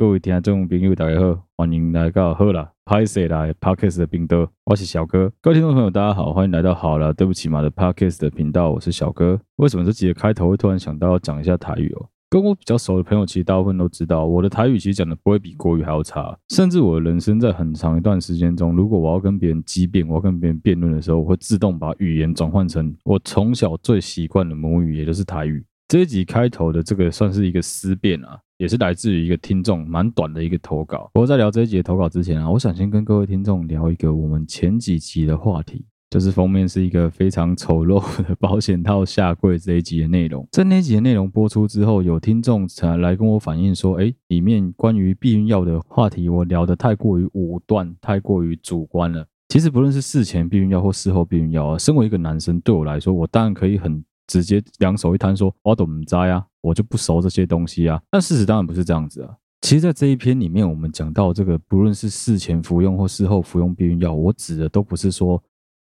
各位听众朋友，大家好，欢迎来到好啦歹势啦 Podcast 的频道，我是小哥。各位听众朋友，大家好，欢迎来到好了对不起嘛的 Podcast 的频道，我是小哥。为什么这集的开头会突然想到要讲一下台语哦？跟我比较熟的朋友，其实大部分都知道，我的台语其实讲的不会比国语还要差。甚至我的人生在很长一段时间中，如果我要跟别人激辩，我要跟别人辩论的时候，我会自动把语言转换成我从小最习惯的母语，也就是台语。这一集开头的这个算是一个思辨啊。也是来自于一个听众蛮短的一个投稿。不过在聊这一集的投稿之前啊，我想先跟各位听众聊一个我们前几集的话题，就是封面是一个非常丑陋的保险套下柜这一集的内容。在那集的内容播出之后，有听众才来跟我反映说，哎，里面关于避孕药的话题，我聊得太过于武断，太过于主观了。其实不论是事前避孕药或事后避孕药啊，身为一个男生，对我来说，我当然可以很。直接两手一摊说：“我都不知啊，我就不熟这些东西啊。”但事实当然不是这样子啊。其实，在这一篇里面，我们讲到这个，不论是事前服用或事后服用避孕药，我指的都不是说，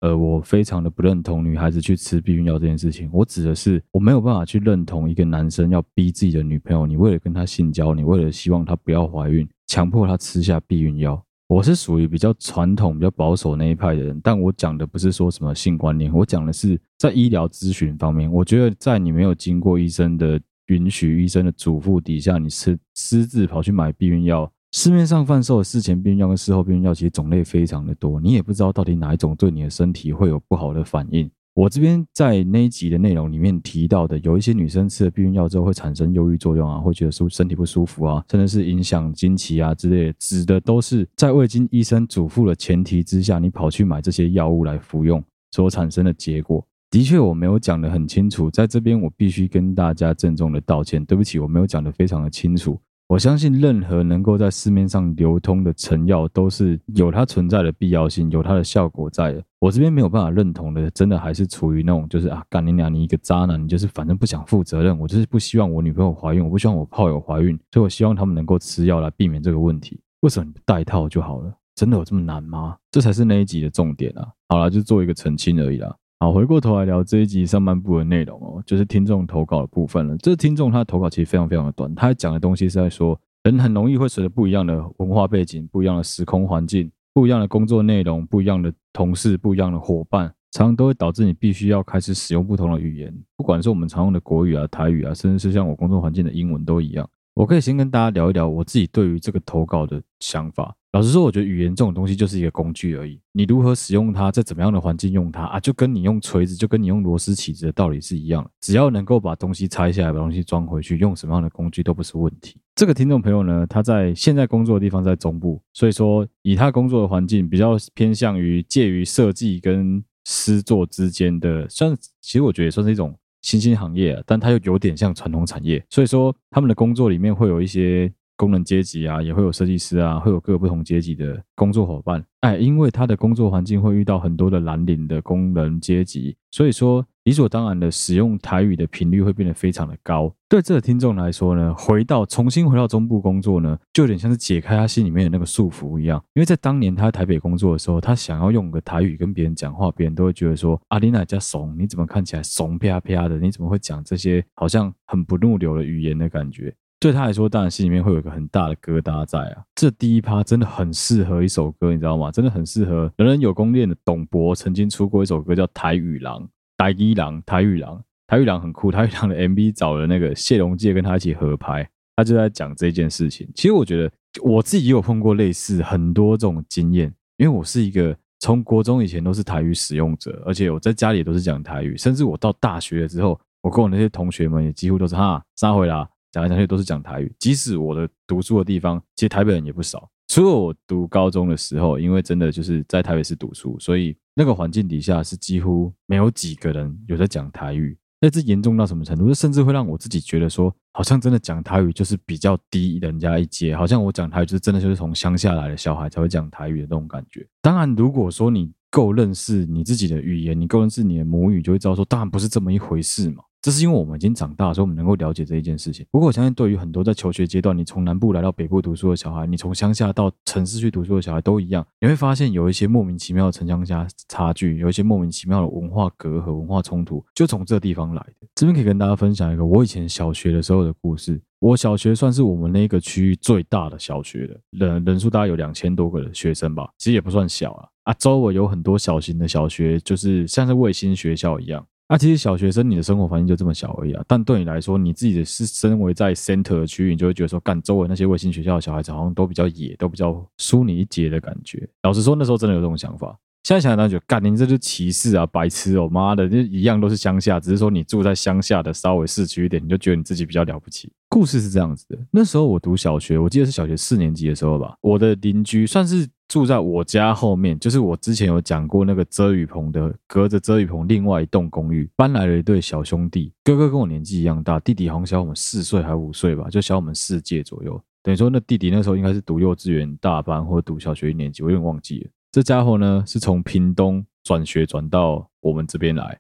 呃，我非常的不认同女孩子去吃避孕药这件事情。我指的是，我没有办法去认同一个男生要逼自己的女朋友，你为了跟她性交，你为了希望她不要怀孕，强迫她吃下避孕药。我是属于比较传统、比较保守那一派的人，但我讲的不是说什么性观念，我讲的是在医疗咨询方面。我觉得在你没有经过医生的允许、医生的嘱咐底下，你私私自跑去买避孕药，市面上贩售的事前避孕药跟事后避孕药其实种类非常的多，你也不知道到底哪一种对你的身体会有不好的反应。我这边在那一集的内容里面提到的，有一些女生吃了避孕药之后会产生忧郁作用啊，会觉得舒身体不舒服啊，甚至是影响经期啊之类的，指的都是在未经医生嘱咐的前提之下，你跑去买这些药物来服用所产生的结果。的确，我没有讲得很清楚，在这边我必须跟大家郑重的道歉，对不起，我没有讲得非常的清楚。我相信任何能够在市面上流通的成药都是有它存在的必要性，有它的效果在的。我这边没有办法认同的，真的还是处于那种就是啊，干你娘，你一个渣男，你就是反正不想负责任。我就是不希望我女朋友怀孕，我不希望我炮友怀孕，所以我希望他们能够吃药来避免这个问题。为什么你不戴套就好了？真的有这么难吗？这才是那一集的重点啊！好啦，就做一个澄清而已啦。好，回过头来聊这一集上半部的内容哦，就是听众投稿的部分了。这听众他的投稿其实非常非常的短，他讲的东西是在说，人很容易会随着不一样的文化背景、不一样的时空环境、不一样的工作内容、不一样的同事、不一样的伙伴，常常都会导致你必须要开始使用不同的语言，不管是我们常用的国语啊、台语啊，甚至是像我工作环境的英文都一样。我可以先跟大家聊一聊我自己对于这个投稿的想法。老实说，我觉得语言这种东西就是一个工具而已。你如何使用它，在怎么样的环境用它啊，就跟你用锤子，就跟你用螺丝起子的道理是一样的。只要能够把东西拆下来，把东西装回去，用什么样的工具都不是问题。这个听众朋友呢，他在现在工作的地方在中部，所以说以他工作的环境比较偏向于介于设计跟诗作之间的，算其实我觉得也算是一种新兴行业，但它又有点像传统产业，所以说他们的工作里面会有一些。工人阶级啊，也会有设计师啊，会有各个不同阶级的工作伙伴。哎，因为他的工作环境会遇到很多的蓝领的工人阶级，所以说理所当然的使用台语的频率会变得非常的高。对这个听众来说呢，回到重新回到中部工作呢，就有点像是解开他心里面的那个束缚一样。因为在当年他在台北工作的时候，他想要用个台语跟别人讲话，别人都会觉得说：“阿丽娜加怂，你怎么看起来怂啪啪的？你怎么会讲这些好像很不入流的语言的感觉？”对他来说，当然心里面会有一个很大的疙瘩在啊。这第一趴真的很适合一首歌，你知道吗？真的很适合。人人有功练的董博曾经出过一首歌叫《台语郎》，台语郎，台语郎，台语郎很酷。台语郎的 MV 找了那个谢龙介跟他一起合拍，他就在讲这件事情。其实我觉得我自己也有碰过类似很多这种经验，因为我是一个从国中以前都是台语使用者，而且我在家里都是讲台语，甚至我到大学了之后，我跟我那些同学们也几乎都是哈杀回啦。讲来讲去都是讲台语，即使我的读书的地方，其实台北人也不少。除了我读高中的时候，因为真的就是在台北市读书，所以那个环境底下是几乎没有几个人有在讲台语。那这严重到什么程度？甚至会让我自己觉得说，好像真的讲台语就是比较低人家一阶，好像我讲台语就是真的就是从乡下来的小孩才会讲台语的那种感觉。当然，如果说你够认识你自己的语言，你够认识你的母语，就会知道说，当然不是这么一回事嘛。这是因为我们已经长大，所以我们能够了解这一件事情。不过我相信，对于很多在求学阶段，你从南部来到北部读书的小孩，你从乡下到城市去读书的小孩都一样，你会发现有一些莫名其妙的城乡差差距，有一些莫名其妙的文化隔阂、文化冲突，就从这地方来的。这边可以跟大家分享一个我以前小学的时候的故事。我小学算是我们那个区域最大的小学了，人人数大概有两千多个学生吧，其实也不算小啊。啊，周围有很多小型的小学，就是像是卫星学校一样。那，其实小学生你的生活环境就这么小而已啊。但对你来说，你自己的是身为在 center 的区域，你就会觉得说，干周围那些卫星学校的小孩子好像都比较野，都比较输你一截的感觉。老实说，那时候真的有这种想法。现在想想，觉得干您这就歧视啊，白痴哦，妈的，就一样都是乡下，只是说你住在乡下的稍微市区一点，你就觉得你自己比较了不起。故事是这样子的，那时候我读小学，我记得是小学四年级的时候吧，我的邻居算是住在我家后面，就是我之前有讲过那个遮雨棚的，隔着遮雨棚另外一栋公寓搬来了一对小兄弟，哥哥跟我年纪一样大，弟弟好像小我们四岁还五岁吧，就小我们四届左右。等于说那弟弟那时候应该是读幼稚园大班或者读小学一年级，我有点忘记了。这家伙呢是从屏东。转学转到我们这边来，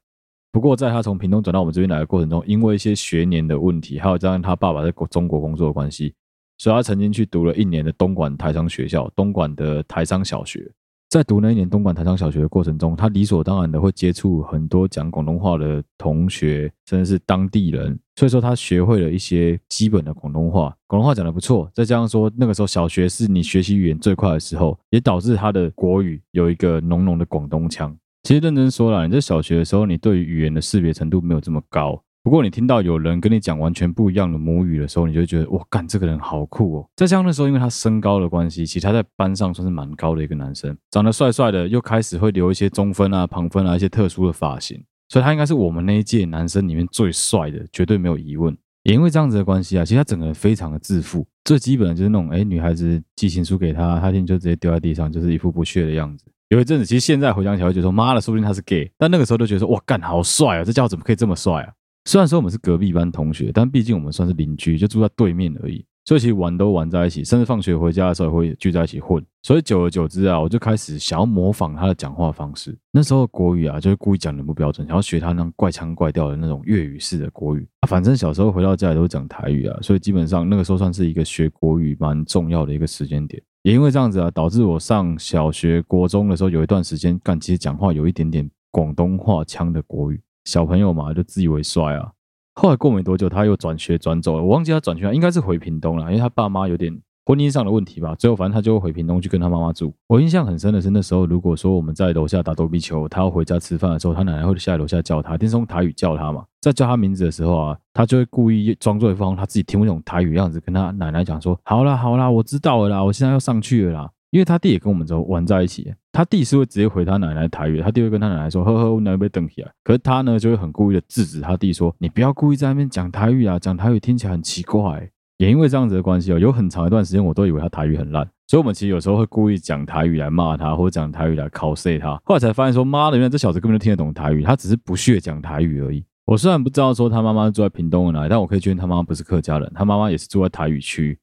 不过在他从屏东转到我们这边来的过程中，因为一些学年的问题，还有加上他爸爸在中国工作的关系，所以他曾经去读了一年的东莞台商学校，东莞的台商小学。在读那一年东莞台商小学的过程中，他理所当然的会接触很多讲广东话的同学，甚至是当地人，所以说他学会了一些基本的广东话，广东话讲得不错。再加上说那个时候小学是你学习语言最快的时候，也导致他的国语有一个浓浓的广东腔。其实认真说啦，你在小学的时候，你对于语言的识别程度没有这么高。不过你听到有人跟你讲完全不一样的母语的时候，你就会觉得哇，干这个人好酷哦。再加上那时候，因为他身高的关系，其实他在班上算是蛮高的一个男生，长得帅帅的，又开始会留一些中分啊、旁分啊一些特殊的发型，所以他应该是我们那一届男生里面最帅的，绝对没有疑问。也因为这样子的关系啊，其实他整个人非常的自负，最基本的就是那种哎，女孩子寄情书给他，他听就直接丢在地上，就是一副不屑的样子。有一阵子，其实现在回想起来会觉得说，妈的，说不定他是 gay，但那个时候都觉得说，哇，干好帅啊，这家伙怎么可以这么帅啊？虽然说我们是隔壁班同学，但毕竟我们算是邻居，就住在对面而已，所以其实玩都玩在一起，甚至放学回家的时候也会聚在一起混。所以久而久之啊，我就开始想要模仿他的讲话方式。那时候国语啊，就是故意讲的不标准，想要学他那怪腔怪调的那种粤语式的国语啊。反正小时候回到家里都讲台语啊，所以基本上那个时候算是一个学国语蛮重要的一个时间点。也因为这样子啊，导致我上小学、国中的时候有一段时间，干其实讲话有一点点广东话腔的国语。小朋友嘛，就自以为帅啊。后来过没多久，他又转学转走了。我忘记他转学，应该是回屏东了，因为他爸妈有点婚姻上的问题吧。最后反正他就会回屏东去跟他妈妈住。我印象很深的是那时候，如果说我们在楼下打躲避球，他要回家吃饭的时候，他奶奶会下来楼下叫他，一定是用台语叫他嘛。在叫他名字的时候啊，他就会故意装作一副他自己听不懂台语样子，跟他奶奶讲说：“好啦好啦，我知道了啦，我现在要上去了啦。”因为他弟也跟我们玩在一起，他弟是会直接回他奶奶台语，他弟会跟他奶奶说：“呵呵，我奶奶被瞪起来。”可是他呢，就会很故意的制止他弟说：“你不要故意在那边讲台语啊，讲台语听起来很奇怪。”也因为这样子的关系哦，有很长一段时间我都以为他台语很烂，所以我们其实有时候会故意讲台语来骂他，或者讲台语来考 C 他。后来才发现说：“妈的，原来这小子根本就听得懂台语，他只是不屑讲台语而已。”我虽然不知道说他妈妈住在屏东的哪里，但我可以确定他妈妈不是客家人，他妈妈也是住在台语区。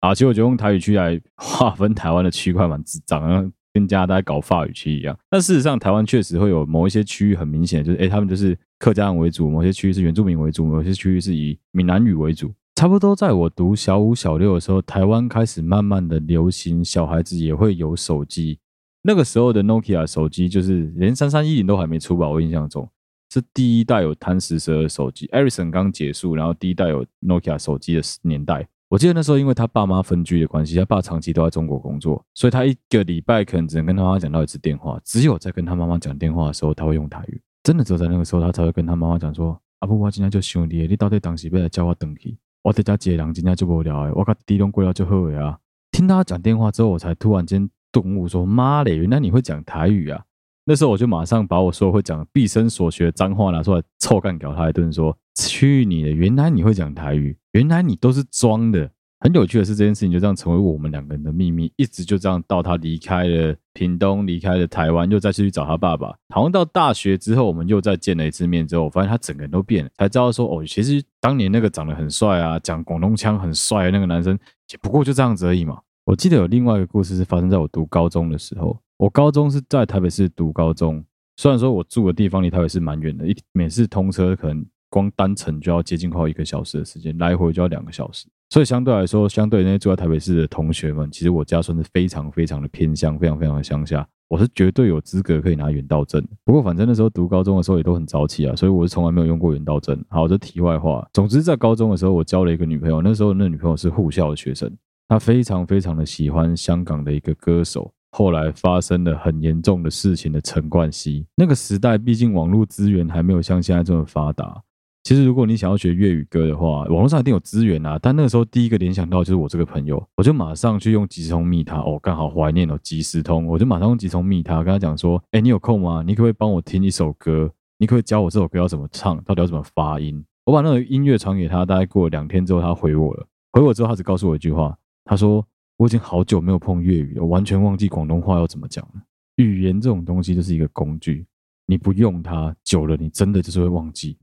啊，其实我觉得用台语区来划分台湾的区块蛮智障，然后跟加拿大搞法语区一样。但事实上，台湾确实会有某一些区域很明显，就是诶他们就是客家人为主；某些区域是原住民为主；某些区域是以闽南语为主。差不多在我读小五、小六的时候，台湾开始慢慢的流行，小孩子也会有手机。那个时候的 Nokia 手机就是连三三一零都还没出吧？我印象中是第一代有贪食蛇的手机，Ericsson 刚结束，然后第一代有 Nokia 手机的年代。我记得那时候，因为他爸妈分居的关系，他爸长期都在中国工作，所以他一个礼拜可能只能跟他妈妈讲到一次电话。只有在跟他妈妈讲电话的时候，他会用台语。真的只有在那个时候，他才会跟他妈妈讲说：“阿布，我今天就想你，你到底当时要来叫我回去？我在家接人，今天就无聊诶，我跟弟拢过了就好了啊。”听他讲电话之后，我才突然间顿悟，说：“妈嘞，原来你会讲台语啊！”那时候我就马上把我说会讲毕生所学的脏话拿出来臭干掉他一顿，说：“去你的！原来你会讲台语。”原来你都是装的。很有趣的是，这件事情就这样成为我们两个人的秘密，一直就这样到他离开了屏东，离开了台湾，又再次去找他爸爸。好像到大学之后，我们又再见了一次面之后，我发现他整个人都变了，才知道说哦，其实当年那个长得很帅啊，讲广东腔很帅的那个男生，也不过就这样子而已嘛。我记得有另外一个故事是发生在我读高中的时候，我高中是在台北市读高中，虽然说我住的地方离台北市蛮远的，一每次通车可能。光单程就要接近快一个小时的时间，来回就要两个小时。所以相对来说，相对那些住在台北市的同学们，其实我家算是非常非常的偏乡，非常非常的乡下。我是绝对有资格可以拿远道证。不过反正那时候读高中的时候也都很早起啊，所以我是从来没有用过远道证。好，这题外话。总之在高中的时候，我交了一个女朋友，那时候那女朋友是护校的学生，她非常非常的喜欢香港的一个歌手。后来发生了很严重的事情的陈冠希。那个时代，毕竟网络资源还没有像现在这么发达。其实，如果你想要学粤语歌的话，网络上一定有资源啊。但那个时候，第一个联想到就是我这个朋友，我就马上去用即时通密他。哦，刚好怀念哦，即时通，我就马上用即时通密他，跟他讲说：“哎，你有空吗？你可不可以帮我听一首歌？你可不可以教我这首歌要怎么唱，到底要怎么发音？”我把那个音乐传给他，大概过了两天之后，他回我了。回我之后，他只告诉我一句话，他说：“我已经好久没有碰粤语了，我完全忘记广东话要怎么讲了。语言这种东西就是一个工具，你不用它，久了你真的就是会忘记。”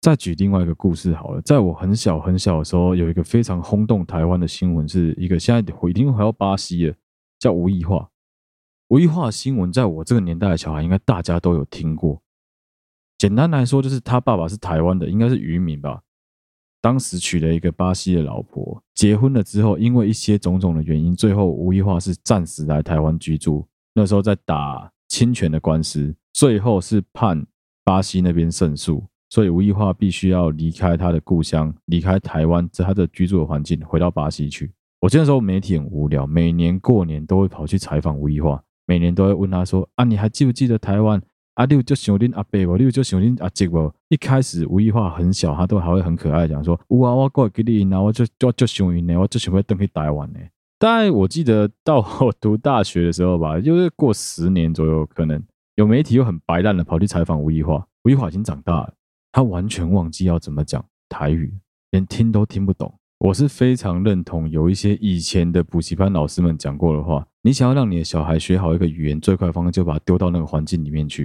再举另外一个故事好了，在我很小很小的时候，有一个非常轰动台湾的新闻，是一个现在一定回到巴西了，叫吴亦樺。吴亦樺新闻，在我这个年代的小孩，应该大家都有听过。简单来说，就是他爸爸是台湾的，应该是渔民吧。当时娶了一个巴西的老婆，结婚了之后，因为一些种种的原因，最后吴亦樺是暂时来台湾居住。那时候在打侵权的官司，最后是判巴西那边胜诉。所以吴亦樺必须要离开他的故乡，离开台湾，在他的居住的环境，回到巴西去。我记得那时候媒体很无聊，每年过年都会跑去采访吴亦樺，每年都会问他说：“啊，你还记不记得台湾？啊，你有就想恁阿伯不？你有就想恁阿叔不？”一开始吴亦樺很小，他都还会很可爱讲说：“有啊，我过来给你，然后我就就就想因呢，我就想要登去台湾呢。”但我记得到我读大学的时候吧，就是过十年左右，可能有媒体又很白烂的跑去采访吴亦樺，吴亦樺已经长大了。他完全忘记要怎么讲台语，连听都听不懂。我是非常认同有一些以前的补习班老师们讲过的话：你想要让你的小孩学好一个语言，最快的方式就把他丢到那个环境里面去；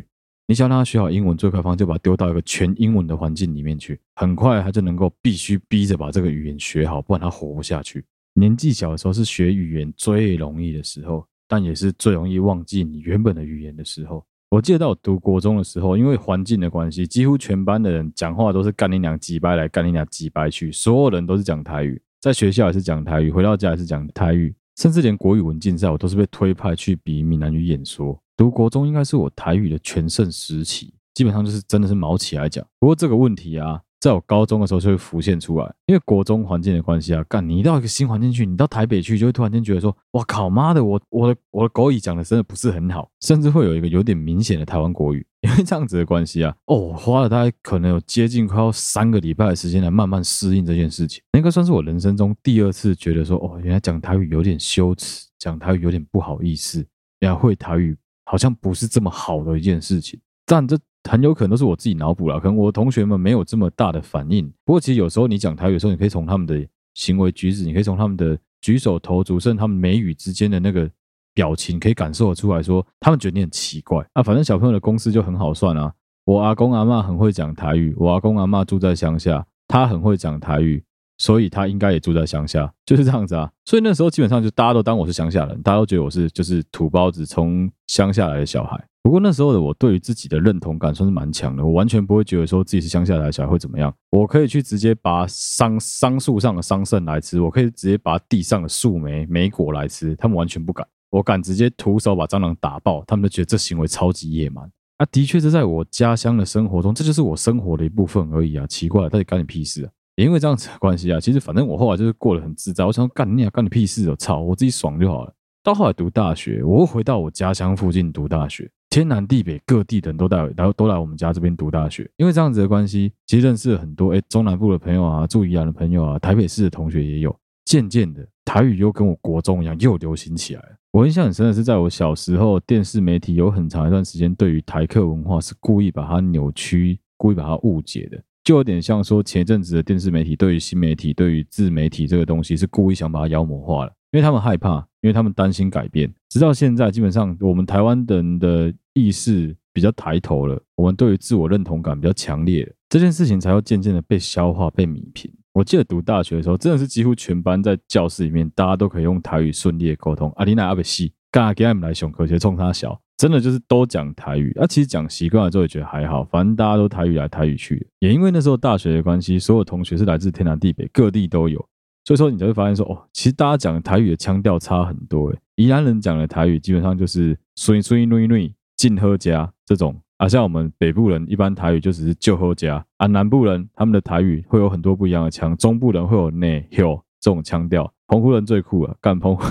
你想让他学好英文，最快的方式就把他丢到一个全英文的环境里面去。很快他就能够必须逼着把这个语言学好，不然他活不下去。年纪小的时候是学语言最容易的时候，但也是最容易忘记你原本的语言的时候。我记得到我读国中的时候，因为环境的关系，几乎全班的人讲话都是干你娘几掰来，干你娘几掰去，所有人都是讲台语，在学校也是讲台语，回到家也是讲台语，甚至连国语文竞赛，我都是被推派去比闽南语演说。读国中应该是我台语的全盛时期，基本上就是真的是毛起来讲。不过这个问题啊。在我高中的时候就会浮现出来，因为国中环境的关系啊，干你到一个新环境去，你到台北去就会突然间觉得说，哇靠妈的，我我的我的国语讲的真的不是很好，甚至会有一个有点明显的台湾国语，因为这样子的关系啊，哦，花了大概可能有接近快要三个礼拜的时间来慢慢适应这件事情，那个算是我人生中第二次觉得说，哦，原来讲台语有点羞耻，讲台语有点不好意思，然后会台语好像不是这么好的一件事情，但这。很有可能都是我自己脑补了，可能我的同学们没有这么大的反应。不过其实有时候你讲台语的时候，你可以从他们的行为举止，你可以从他们的举手投足，甚至他们眉宇之间的那个表情，可以感受得出来说，他们觉得你很奇怪。啊，反正小朋友的公式就很好算啊。我阿公阿妈很会讲台语，我阿公阿妈住在乡下，他很会讲台语，所以他应该也住在乡下，就是这样子啊。所以那时候基本上就大家都当我是乡下人，大家都觉得我是就是土包子，从乡下来的小孩。不过那时候的我对于自己的认同感算是蛮强的，我完全不会觉得说自己是乡下来的小孩会怎么样。我可以去直接拔桑桑树上的桑葚来吃，我可以直接拔地上的树莓莓果来吃，他们完全不敢。我敢直接徒手把蟑螂打爆，他们就觉得这行为超级野蛮。啊，的确是在我家乡的生活中，这就是我生活的一部分而已啊。奇怪，到底干你屁事啊？因为这样子的关系啊，其实反正我后来就是过得很自在。我想干你啊，干你屁事哦！操，我自己爽就好了。到后来读大学，我会回到我家乡附近读大学。天南地北各地的人都来，然后都来我们家这边读大学，因为这样子的关系，其实认识了很多诶中南部的朋友啊，住宜兰的朋友啊，台北市的同学也有。渐渐的，台语又跟我国中一样又流行起来了。我印象很深的是，在我小时候，电视媒体有很长一段时间对于台客文化是故意把它扭曲、故意把它误解的，就有点像说前一阵子的电视媒体对于新媒体、对于自媒体这个东西是故意想把它妖魔化了，因为他们害怕，因为他们担心改变。直到现在，基本上我们台湾人的。意识比较抬头了，我们对于自我认同感比较强烈了，这件事情才要渐渐的被消化、被弭平。我记得读大学的时候，真的是几乎全班在教室里面，大家都可以用台语顺利的沟通。阿丽娜阿贝西，刚刚给他们来上课，就冲他小，真的就是都讲台语。那、其实讲习惯了之后也觉得还好，反正大家都台语来台语去。也因为那时候大学的关系，所有同学是来自天南地北，各地都有，所以说你就会发现说，哦，其实大家讲台语的腔调差很多。诶，宜兰人讲的台语基本上就是“水水瑞瑞进喝家”这种。啊，像我们北部人一般台语就只是就喝家啊，南部人他们的台语会有很多不一样的腔，中部人会有内 h 这种腔调，澎湖人最酷了，干澎湖。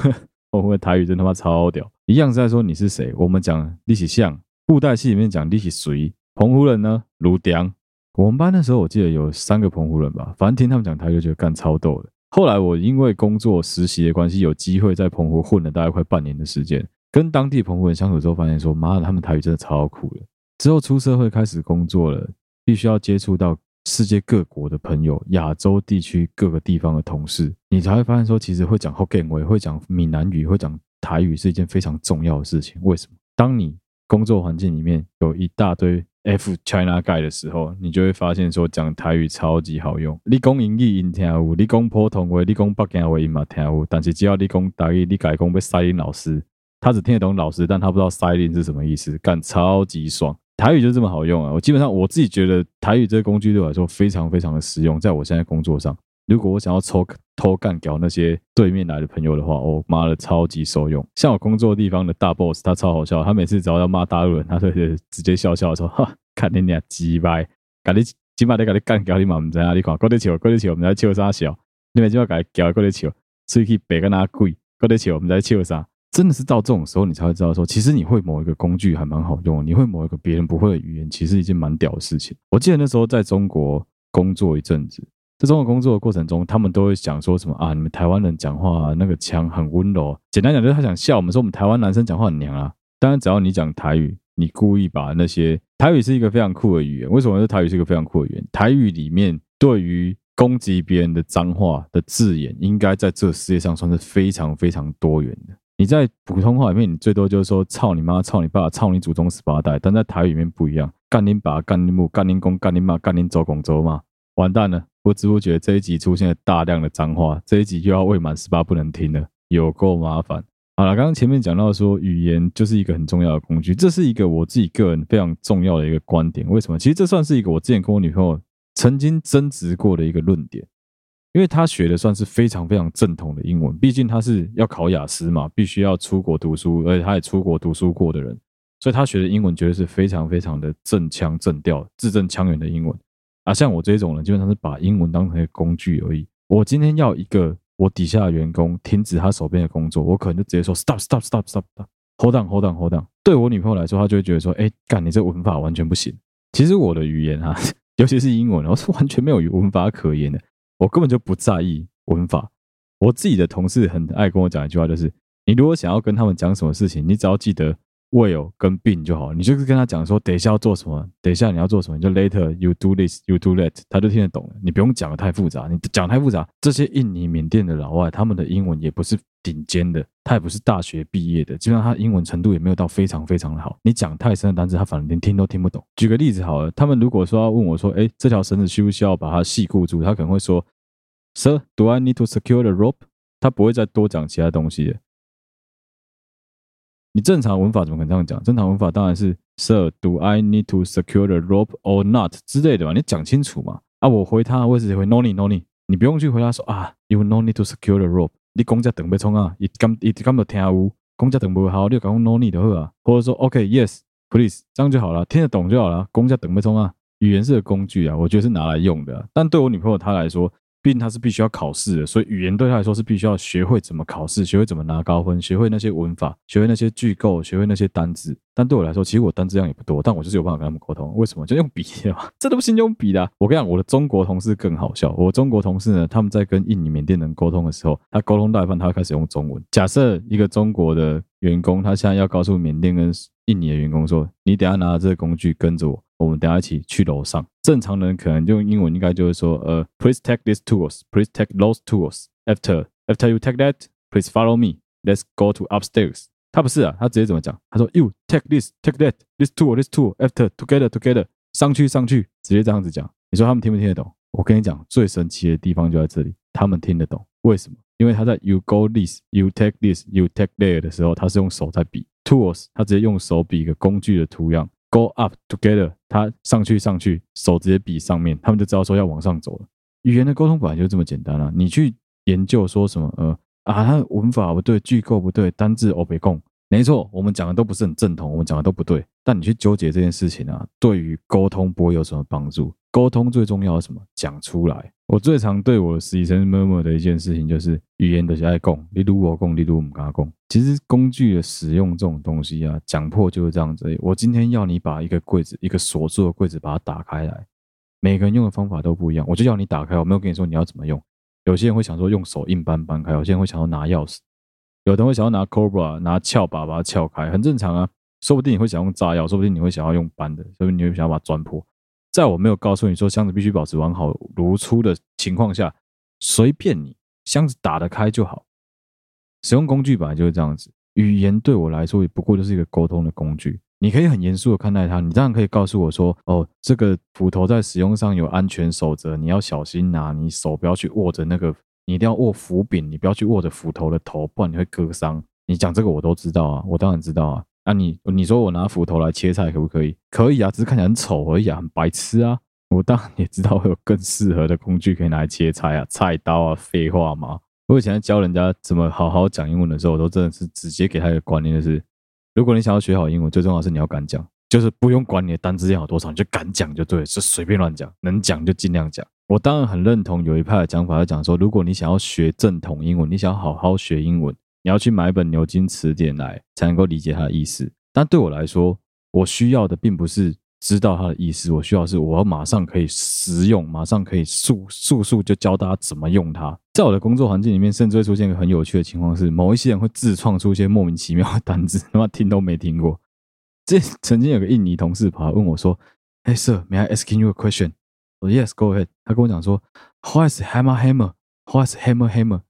澎湖的台语真他妈超屌，一样是在说你是谁。我们讲你是像布袋戏里面讲你是谁。澎湖人呢，卢刁。我们班那时候我记得有三个澎湖人吧，反正听他们讲台就觉得干超逗的。后来我因为工作实习的关系，有机会在澎湖混了大概快半年的时间，跟当地澎湖人相处之后，发现说妈的，他们台语真的超酷的。之后出社会开始工作了，必须要接触到。世界各国的朋友，亚洲地区各个地方的同事，你才会发现说，其实会讲福建话，会讲闽南语，会讲台语是一件非常重要的事情。为什么？当你工作环境里面有一大堆 F China guy 的时候，你就会发现说，讲台语超级好用。你讲英语音听有，你讲普通话，你讲北京话音嘛听有，但是只要你讲台语，你改讲被塞林老师，他只听得懂老师，但他不知道塞林是什么意思，干超级爽。台语就这么好用啊！我基本上我自己觉得台语这个工具对我来说非常非常的实用。在我现在工作上，如果我想要抽偷干掉那些对面来的朋友的话，我妈的超级受用。像我工作的地方的大 boss，他超好笑，他每次只要要骂大陆人，他就直接笑笑说：“哈，看你俩鸡掰，赶紧起码得赶紧干掉你嘛！唔知啊，你看，过得球，过得球，我们在笑啥笑？你们就要赶紧叫过得球，出去白跟他跪，过得球，我们在笑啥？”真的是到这种时候，你才会知道说，其实你会某一个工具还蛮好用，你会某一个别人不会的语言，其实是一件蛮屌的事情。我记得那时候在中国工作一阵子，在中国工作的过程中，他们都会讲说什么啊，你们台湾人讲话那个腔很温柔。简单讲就是他想笑我们说我们台湾男生讲话很娘啊。当然，只要你讲台语，你故意把那些台语是一个非常酷的语言。为什么说台语是一个非常酷的语言？台语里面对于攻击别人的脏话的字眼，应该在这世界上算是非常非常多元的。你在普通话里面，你最多就是说“操你妈”“操你爸”“操你祖宗十八代”，但在台语里面不一样，“干你爸”“干你母”“干你公”“干你妈”“干你走公走嘛”，完蛋了！不知不觉这一集出现了大量的脏话，这一集又要未满十八不能听了，有够麻烦。好了，刚刚前面讲到说语言就是一个很重要的工具，这是一个我自己个人非常重要的一个观点。为什么？其实这算是一个我之前跟我女朋友曾经争执过的一个论点。因为她学的算是非常非常正统的英文，毕竟她是要考雅思嘛，必须要出国读书，而且她也出国读书过的人，所以他学的英文绝对是非常非常的正腔正调、字正腔圆的英文。啊，像我这种人，基本上是把英文当成一个工具而已。我今天要一个我底下的员工停止他手边的工作，我可能就直接说 stop stop stop stop hold on hold on hold on。对我女朋友来说，她就会觉得说，哎，干你这文法完全不行。其实我的语言啊，尤其是英文，我是完全没有文法可言的。我根本就不在意文法。我自己的同事很爱跟我讲一句话，就是你如果想要跟他们讲什么事情，你只要记得 will 跟 been 就好。你就是跟他讲说，等一下要做什么，等一下你要做什么，你就 later you do this, you do that，他就听得懂了。你不用讲得太复杂，你讲太复杂，这些印尼、缅甸的老外，他们的英文也不是顶尖的，他也不是大学毕业的，基本上他英文程度也没有到非常非常的好。你讲太深的单词，他反而连听都听不懂。举个例子好了，他们如果说要问我说，哎，这条绳子需不需要把它系固住？他可能会说。Sir, do I need to secure the rope？他不会再多讲其他东西的。你正常文法怎么可能这样讲？正常文法当然是 Sir, do I need to secure the rope or not 之类的吧？你讲清楚嘛。啊，我回他，我直接回 No need, no need。你不用去回答说啊，You no need to secure the rope。你公家等不冲啊，一刚一刚都听无，公家等不好，你就讲 No need 就好啊。或者说 OK, yes, please，这样就好了，听得懂就好了。公家等不冲啊，语言是个工具啊，我觉得是拿来用的。但对我女朋友她来说，毕竟他是必须要考试的，所以语言对他来说是必须要学会怎么考试，学会怎么拿高分，学会那些文法，学会那些句构，学会那些单字。但对我来说，其实我单字量也不多，但我就是有办法跟他们沟通。为什么？就用笔的嘛，这都不行，用笔的。我跟你讲，我的中国同事更好笑。我中国同事呢，他们在跟印尼、缅甸人沟通的时候，他沟通到一半，他开始用中文。假设一个中国的员工，他现在要告诉缅甸跟印尼的员工说：“你等下拿着这个工具跟着我。”我们等下一起去楼上。正常人可能用英文应该就是说，呃，Please take these tools. Please take those tools. After after you take that, please follow me. Let's go to upstairs. 他不是啊，他直接怎么讲？他说，You take this, take that, this tool, this tool. After together, together. 上去上去，直接这样子讲。你说他们听不听得懂？我跟你讲，最神奇的地方就在这里，他们听得懂。为什么？因为他在 You go this, you take this, you take there 的时候，他是用手在比。tools，他直接用手比一个工具的图样，go up together，他上去上去，手直接比上面，他们就知道说要往上走了。语言的沟通本来就这么简单啊，你去研究说什么呃啊，他文法不对，句构不对，单字欧北共，没错，我们讲的都不是很正统，我们讲的都不对。但你去纠结这件事情啊，对于沟通不会有什么帮助。沟通最重要的是什么？讲出来。我最常对我的实习生嬷嬷的一件事情就是，语言的是爱讲，例如我讲，例如我们跟他讲。其实工具的使用这种东西啊，讲破就是这样子。我今天要你把一个柜子，一个锁住的柜子，把它打开来，每个人用的方法都不一样。我就要你打开，我没有跟你说你要怎么用。有些人会想说用手硬扳扳开，有些人会想说拿钥匙，有的人会想要拿 cobra 拿撬把把它撬开，很正常啊。说不定你会想用炸药，说不定你会想要用扳的，说不定你会想要把它钻破。在我没有告诉你说箱子必须保持完好如初的情况下，随便你，箱子打得开就好。使用工具本来就是这样子，语言对我来说也不过就是一个沟通的工具。你可以很严肃的看待它，你当然可以告诉我说，哦，这个斧头在使用上有安全守则，你要小心拿，你手不要去握着那个，你一定要握斧柄，你不要去握着斧头的头，不然你会割伤。你讲这个我都知道啊，我当然知道啊。那、你你说我拿斧头来切菜可不可以？可以啊，只是看起来很丑而已啊，很白痴啊。我当然也知道会有更适合的工具可以拿来切菜啊，菜刀啊，废话嘛。我以前教人家怎么好好讲英文的时候，我都真的是直接给他一个观念，就是如果你想要学好英文，最重要是你要敢讲，就是不用管你的单字量有多少，你就敢讲就对了，就随便乱讲，能讲就尽量讲。我当然很认同有一派的讲法，讲说，如果你想要学正统英文，你想要好好学英文。你要去买一本牛津词典来，才能够理解它的意思。但对我来说，我需要的并不是知道它的意思，我需要的是我要马上可以实用，马上可以速速速就教大家怎么用它。在我的工作环境里面，甚至会出现一个很有趣的情况是，某一些人会自创出一些莫名其妙的单字，他妈听都没听过。这曾经有个印尼同事跑来问我说：“Hey sir，may I ask you a question？” 我说：“Yes，go ahead。”他跟我讲说：“What is hammer hammer？What is hammer hammer？”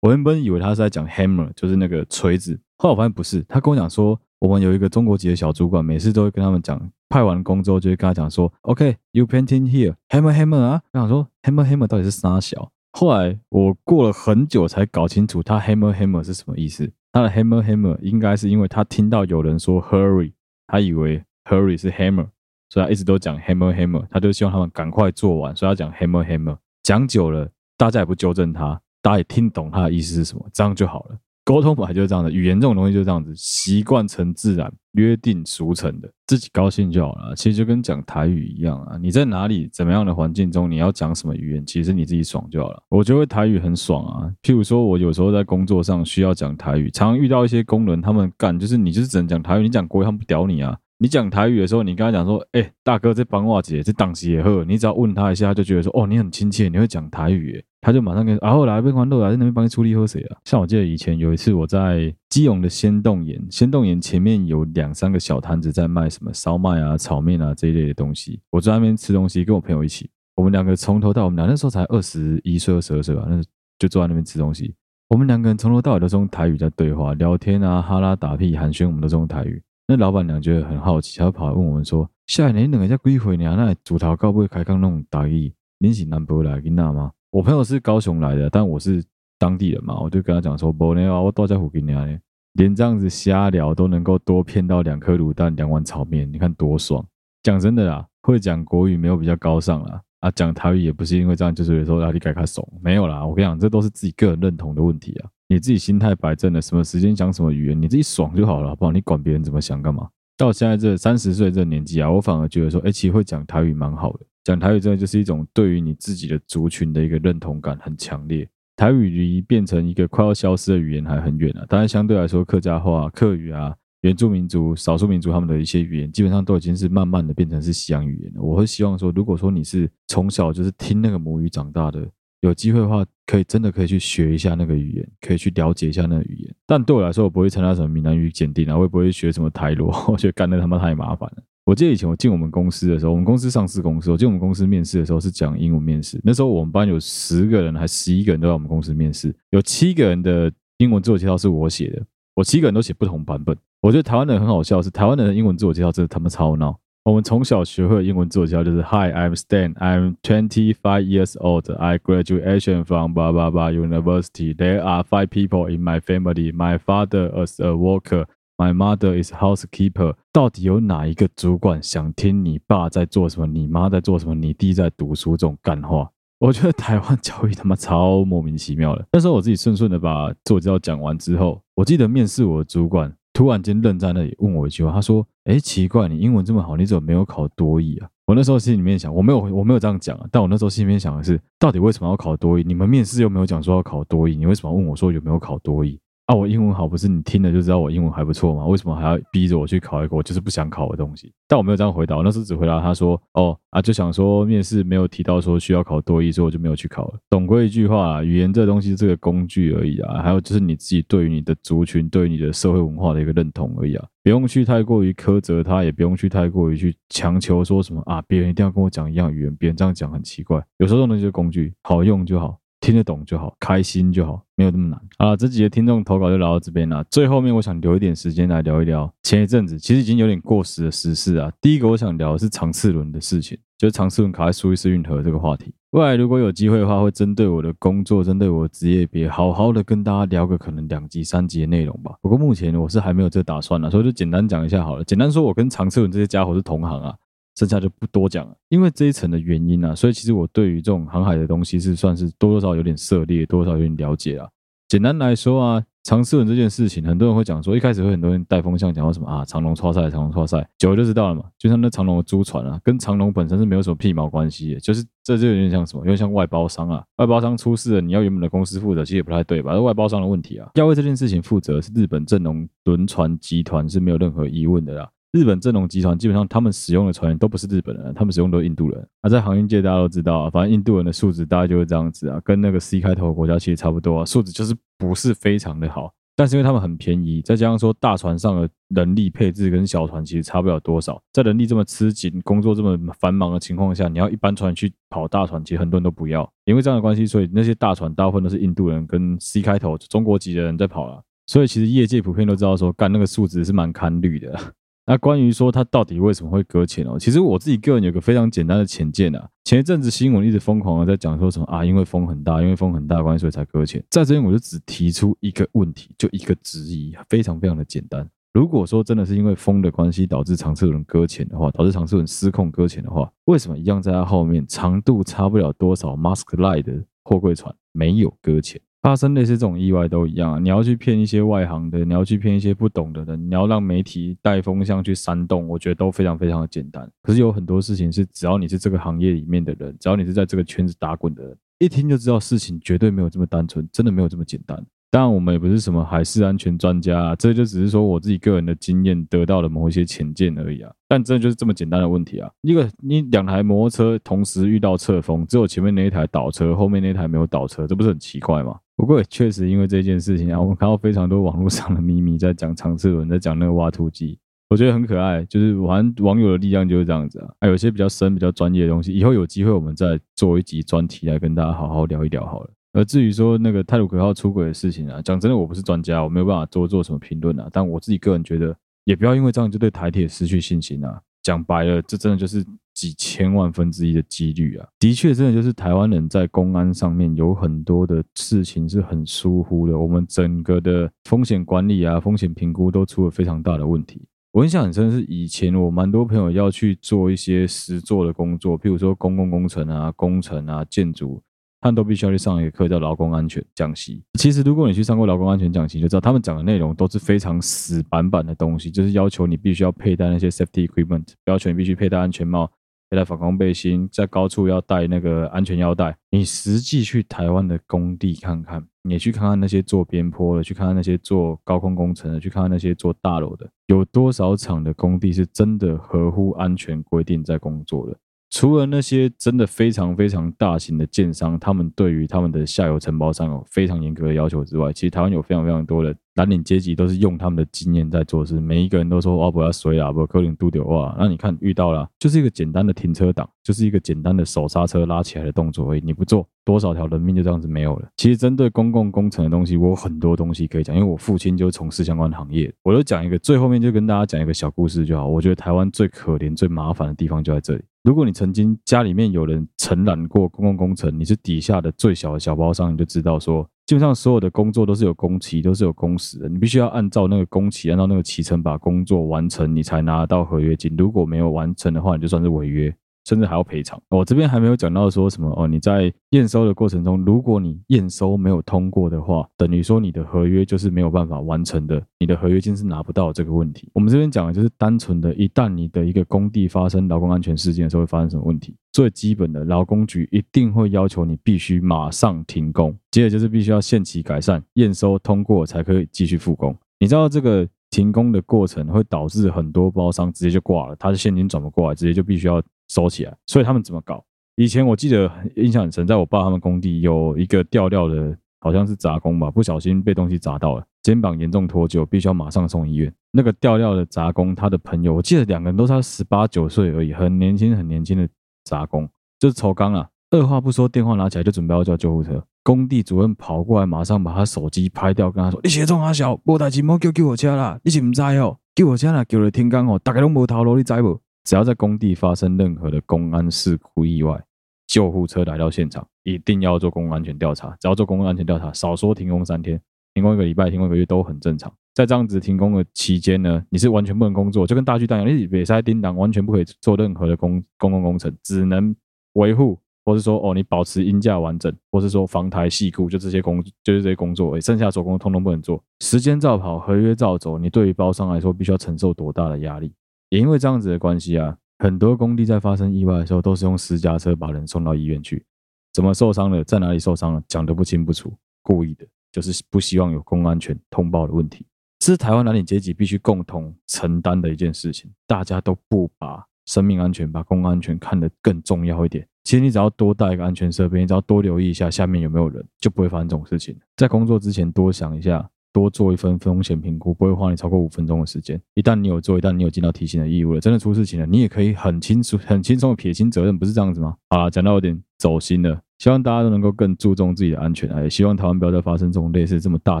我原本以为他是在讲 hammer，就是那个锤子。后来我发现不是，他跟我讲说，我们有一个中国籍的小主管，每次都会跟他们讲，派完工之后就会跟他讲说，OK，you painting here，hammer hammer 啊。我想说 hammer hammer 到底是啥小？后来我过了很久才搞清楚，他 hammer hammer 是什么意思。他的 hammer hammer 应该是因为他听到有人说 hurry，他以为 hurry 是 hammer，所以他一直都讲 hammer hammer，他就希望他们赶快做完，所以他讲 hammer hammer。讲久了，大家也不纠正他。大家也听懂他的意思是什么，这样就好了。沟通本来就是这样的，语言这种东西就是这样子，习惯成自然，约定俗成的，自己高兴就好了。其实就跟讲台语一样啊，你在哪里、怎么样的环境中，你要讲什么语言，其实你自己爽就好了。我觉得台语很爽啊，譬如说我有时候在工作上需要讲台语，常常遇到一些工人，他们干就是你就是只能讲台语，你讲国语他们不屌你啊。你讲台语的时候，你跟他讲说：“哎、大哥，这帮我姐，这档期也喝。”你只要问他一下，他就觉得说：“哦，你很亲切，你会讲台语。”他就马上跟：“啊，后来被关路来在那边帮你处理喝水啊。”像我记得以前有一次我在基隆的仙洞岩，仙洞岩前面有两三个小摊子在卖什么烧麦啊、炒面啊这一类的东西。我坐在那边吃东西，跟我朋友一起，我们两个从头到我们俩那时候才二十一岁、二十二岁吧，那就坐在那边吃东西。我们两个人从头到尾都是用台语在对话、聊天啊、哈拉打屁、寒暄，我们都是用台语。那老板娘觉得很好奇，她跑来问我们说：“下一年你两个在几岁呢？那主头搞不会开讲那种台语？你是南部来的囡仔吗？”我朋友是高雄来的，但我是当地人嘛，我就跟他讲说：“不呢，我都在附近呢。”连这样子瞎聊都能够多骗到两颗卤蛋、两碗炒面，你看多爽！讲真的啦，会讲国语没有比较高尚啦，啊，讲台语也不是因为这样，就是有时候压力改卡怂，没有啦。我跟你讲，这都是自己个人认同的问题啊。你自己心态摆正了，什么时间讲什么语言，你自己爽就好了，好不好？你管别人怎么想干嘛？到现在这三十岁这年纪啊，我反而觉得说，哎，其实会讲台语蛮好的。讲台语真的就是一种对于你自己的族群的一个认同感很强烈。台语离变成一个快要消失的语言还很远啊。当然，相对来说，客家话、客语啊、原住民族、少数民族他们的一些语言，基本上都已经是慢慢的变成是西洋语言了。我会希望说，如果说你是从小就是听那个母语长大的。有机会的话，可以真的可以去学一下那个语言，可以去了解一下那个语言。但对我来说，我不会参加什么闽南语检定啊，我也不会学什么台罗，我觉得干的他妈太麻烦了。我记得以前我进我们公司的时候，我们公司上市公司，我进我们公司面试的时候是讲英文面试。那时候我们班有十个人，还十一个人都在我们公司面试，有七个人的英文自我介绍是我写的，我七个人都写不同版本。我觉得台湾人很好笑，是台湾人的英文自我介绍真的他妈超闹。我们从小学会的英文自我介绍就是 Hi, I'm Stan. I'm twenty five years old. I graduation from ba ba ba university. There are five people in my family. My father is a worker. My mother is housekeeper。到底有哪一个主管想听你爸在做什么，你妈在做什么，你弟在读书这种干话？我觉得台湾教育他妈超莫名其妙的。那时候我自己顺顺的把自我介绍讲完之后，我记得面试我的主管突然间愣在那里问我一句话，他说：“哎，奇怪，你英文这么好，你怎么没有考多译啊？”我那时候心里面想，我没有我没有这样讲啊，但我那时候心里面想的是，到底为什么要考多译？你们面试又没有讲说要考多译，你为什么要问我说有没有考多译？啊，我英文好不是你听了就知道我英文还不错吗？为什么还要逼着我去考一个我就是不想考的东西？但我没有这样回答，我那时候只回答他说：“哦啊，就想说面试没有提到说需要考多益，所以我就没有去考了。”总归一句话，语言这东西是个工具而已啊，还有就是你自己对于你的族群、对于你的社会文化的一个认同而已啊，不用去太过于苛责他，也不用去太过于去强求说什么啊，别人一定要跟我讲一样语言，别人这样讲很奇怪。有时候这种东西是工具，好用就好。听得懂就好，开心就好，没有那么难啊！这几个听众投稿就聊到这边了。最后面，我想留一点时间来聊一聊前一阵子其实已经有点过时的时事啊。第一个我想聊的是长次轮的事情，就是长次轮卡在苏伊士运河这个话题。未来如果有机会的话，会针对我的工作，针对我的职业别，好好的跟大家聊个可能两集、三集的内容吧。不过目前我是还没有这个打算了，所以就简单讲一下好了。简单说，我跟长次轮这些家伙是同行啊。剩下就不多讲了，因为这一层的原因啊，所以其实我对于这种航海的东西是算是多多少少有点涉猎，多少有点了解啊。简单来说啊，长赐轮这件事情，很多人会讲说，一开始会很多人带风向讲说什么啊，长龙超赛，长龙超赛，久了就知道了嘛。就像那长龙的租船啊，跟长龙本身是没有什么屁毛关系的，就是这就有点像什么，有点像外包商啊，外包商出事了，你要原本的公司负责，其实也不太对吧？是外包商的问题啊，要为这件事情负责是日本正龙轮船集团是没有任何疑问的啦。日本正荣集团基本上，他们使用的船员都不是日本人，他们使用的都是印度人。啊，在航运界大家都知道啊，反正印度人的素质大概就是这样子啊，跟那个 C 开头的国家其实差不多啊，素质就是不是非常的好。但是因为他们很便宜，再加上说大船上的人力配置跟小船其实差不了多少，在人力这么吃紧、工作这么繁忙的情况下，你要一般船去跑大船，其实很多人都不要。因为这样的关系，所以那些大船大部分都是印度人跟 C 开头中国籍的人在跑啊。所以其实业界普遍都知道说，干那个素质是蛮堪虑的。那关于说它到底为什么会搁浅哦？其实我自己个人有个非常简单的浅见啊。前一阵子新闻一直疯狂的在讲说什么啊，因为风很大，因为风很大关系所以才搁浅。在这边我就只提出一个问题，就一个质疑，非常非常的简单。如果说真的是因为风的关系导致长赐轮搁浅的话，导致长赐轮失控搁浅的话，为什么一样在它后面长度差不了多少，mask Line 的货柜船没有搁浅？发生类似这种意外都一样啊！你要去骗一些外行的，你要去骗一些不懂的人，你要让媒体带风向去煽动，我觉得都非常非常的简单。可是有很多事情是，只要你是这个行业里面的人，只要你是在这个圈子打滚的人，一听就知道事情绝对没有这么单纯，真的没有这么简单。当然，我们也不是什么海事安全专家啊，这就只是说我自己个人的经验得到了某一些浅见而已啊。但真的就是这么简单的问题啊！一个你两台摩托车同时遇到侧风，只有前面那一台倒车，后面那一台没有倒车，这不是很奇怪吗？不过也确实因为这件事情啊，我们看到非常多网络上的秘密在讲长赐轮，在讲那个挖土机，我觉得很可爱。就是玩网友的力量就是这样子啊。还有些比较深、比较专业的东西，以后有机会我们再做一集专题来跟大家好好聊一聊好了。而至于说那个太鲁阁号出轨的事情啊，讲真的，我不是专家，我没有办法多做什么评论啊。但我自己个人觉得，也不要因为这样就对台铁失去信心啊。讲白了，这真的就是几千万分之一的几率啊！的确，真的就是台湾人在公安上面有很多的事情是很疏忽的，我们整个的风险管理啊、风险评估都出了非常大的问题。我印象很深的是，以前我蛮多朋友要去做一些实作的工作，譬如说公共工程啊、工程啊、建筑。他们都必须要去上一个课，叫劳工安全讲习。其实，如果你去上过劳工安全讲习，就知道他们讲的内容都是非常死板板的东西，就是要求你必须要佩戴那些 safety equipment，要求你必须佩戴安全帽、佩戴反光背心，在高处要戴那个安全腰带。你实际去台湾的工地看看，你去看看那些做边坡的，去看看那些做高空工程的，去看看那些做大楼的，有多少场的工地是真的合乎安全规定在工作的？除了那些真的非常非常大型的建商，他们对于他们的下游承包商有非常严格的要求之外，其实台湾有非常非常多的蓝领阶级都是用他们的经验在做事。每一个人都说：“哦，不要水啊，不可能度丢哇。”那你看遇到了，就是一个简单的停车档，就是一个简单的手刹车拉起来的动作而已。你不做，多少条人命就这样子没有了。其实针对公共工程的东西，我有很多东西可以讲，因为我父亲就从事相关行业。我就讲一个，最后面就跟大家讲一个小故事就好。我觉得台湾最可怜、最麻烦的地方就在这里。如果你曾经家里面有人承揽过公共工程，你是底下的最小的小包商，你就知道说，基本上所有的工作都是有工期，都是有工时的，你必须要按照那个工期，按照那个期程把工作完成，你才拿得到合约金。如果没有完成的话，你就算是违约。甚至还要赔偿。我这边还没有讲到说什么哦，你在验收的过程中，如果你验收没有通过的话，等于说你的合约就是没有办法完成的，你的合约金是拿不到这个问题。我们这边讲的就是单纯的，一旦你的一个工地发生劳工安全事件的时候会发生什么问题。最基本的劳工局一定会要求你必须马上停工，接着就是必须要限期改善，验收通过才可以继续复工。你知道这个停工的过程会导致很多包商直接就挂了，他的现金转不过来，直接就必须要。收起来，所以他们怎么搞？以前我记得印象很深，在我爸他们工地有一个吊料的，好像是杂工吧，不小心被东西砸到了，肩膀严重脱臼，必须要马上送医院。那个吊料的杂工，他的朋友，我记得两个人都是他十八九岁而已，很年轻很年轻的杂工，就是抽钢啊，二话不说，电话拿起来就准备要叫救护车。工地主任跑过来，马上把他手机拍掉，跟他说：“你写中阿小，无代志，莫叫救护车啦，你是唔知哦？救护车啦，叫了天光哦，大家拢无头路，你知不？”只要在工地发生任何的公安事故意外，救护车来到现场，一定要做公共安全调查。只要做公共安全调查，少说停工三天，停工一个礼拜，停工一个月都很正常。在这样子停工的期间呢，你是完全不能工作，就跟大巨蛋一样，你别塞叮当，完全不可以做任何的公公共工程，只能维护，或是说哦，你保持音架完整，或是说防台系固，就这些工，就是这些工作，剩下手工通通不能做。时间照跑，合约照走，你对于包商来说，必须要承受多大的压力？也因为这样子的关系啊，很多工地在发生意外的时候，都是用私家车把人送到医院去。怎么受伤了，在哪里受伤了，讲得不清不楚，故意的，就是不希望有公安全通报的问题。这是台湾蓝领阶级必须共同承担的一件事情。大家都不把生命安全、把公安全看得更重要一点。其实你只要多带一个安全设备，你只要多留意一下下面有没有人，就不会发生这种事情。在工作之前多想一下。多做一份风险评估，不会花你超过五分钟的时间。一旦你有做，一旦你有尽到提醒的义务了，真的出事情了，你也可以很清楚、很轻松的撇清责任，不是这样子吗？好了，讲到有点走心了，希望大家都能够更注重自己的安全，也希望台湾不要再发生这种类似这么大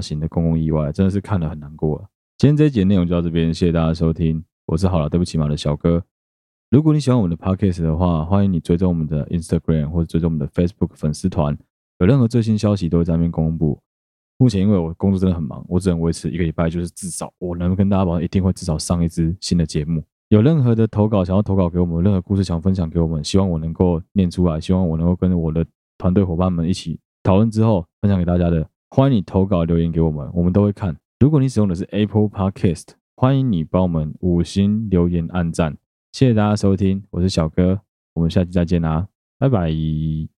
型的公共意外，真的是看了很难过啊。今天这一集的内容就到这边，谢谢大家收听，我是好了，对不起嘛的小哥。如果你喜欢我们的 Podcast 的话，欢迎你追踪我们的 Instagram 或者追踪我们的 Facebook 粉丝团，有任何最新消息都会在那边公布。目前因为我工作真的很忙，我只能维持一个礼拜，就是至少我能跟大家保证，一定会至少上一支新的节目。有任何的投稿想要投稿给我们，任何故事想分享给我们，希望我能够念出来，希望我能够跟我的团队伙伴们一起讨论之后分享给大家的。欢迎你投稿留言给我们，我们都会看。如果你使用的是 Apple Podcast，欢迎你帮我们五星留言按赞。谢谢大家收听，我是小哥，我们下期再见啦，拜拜。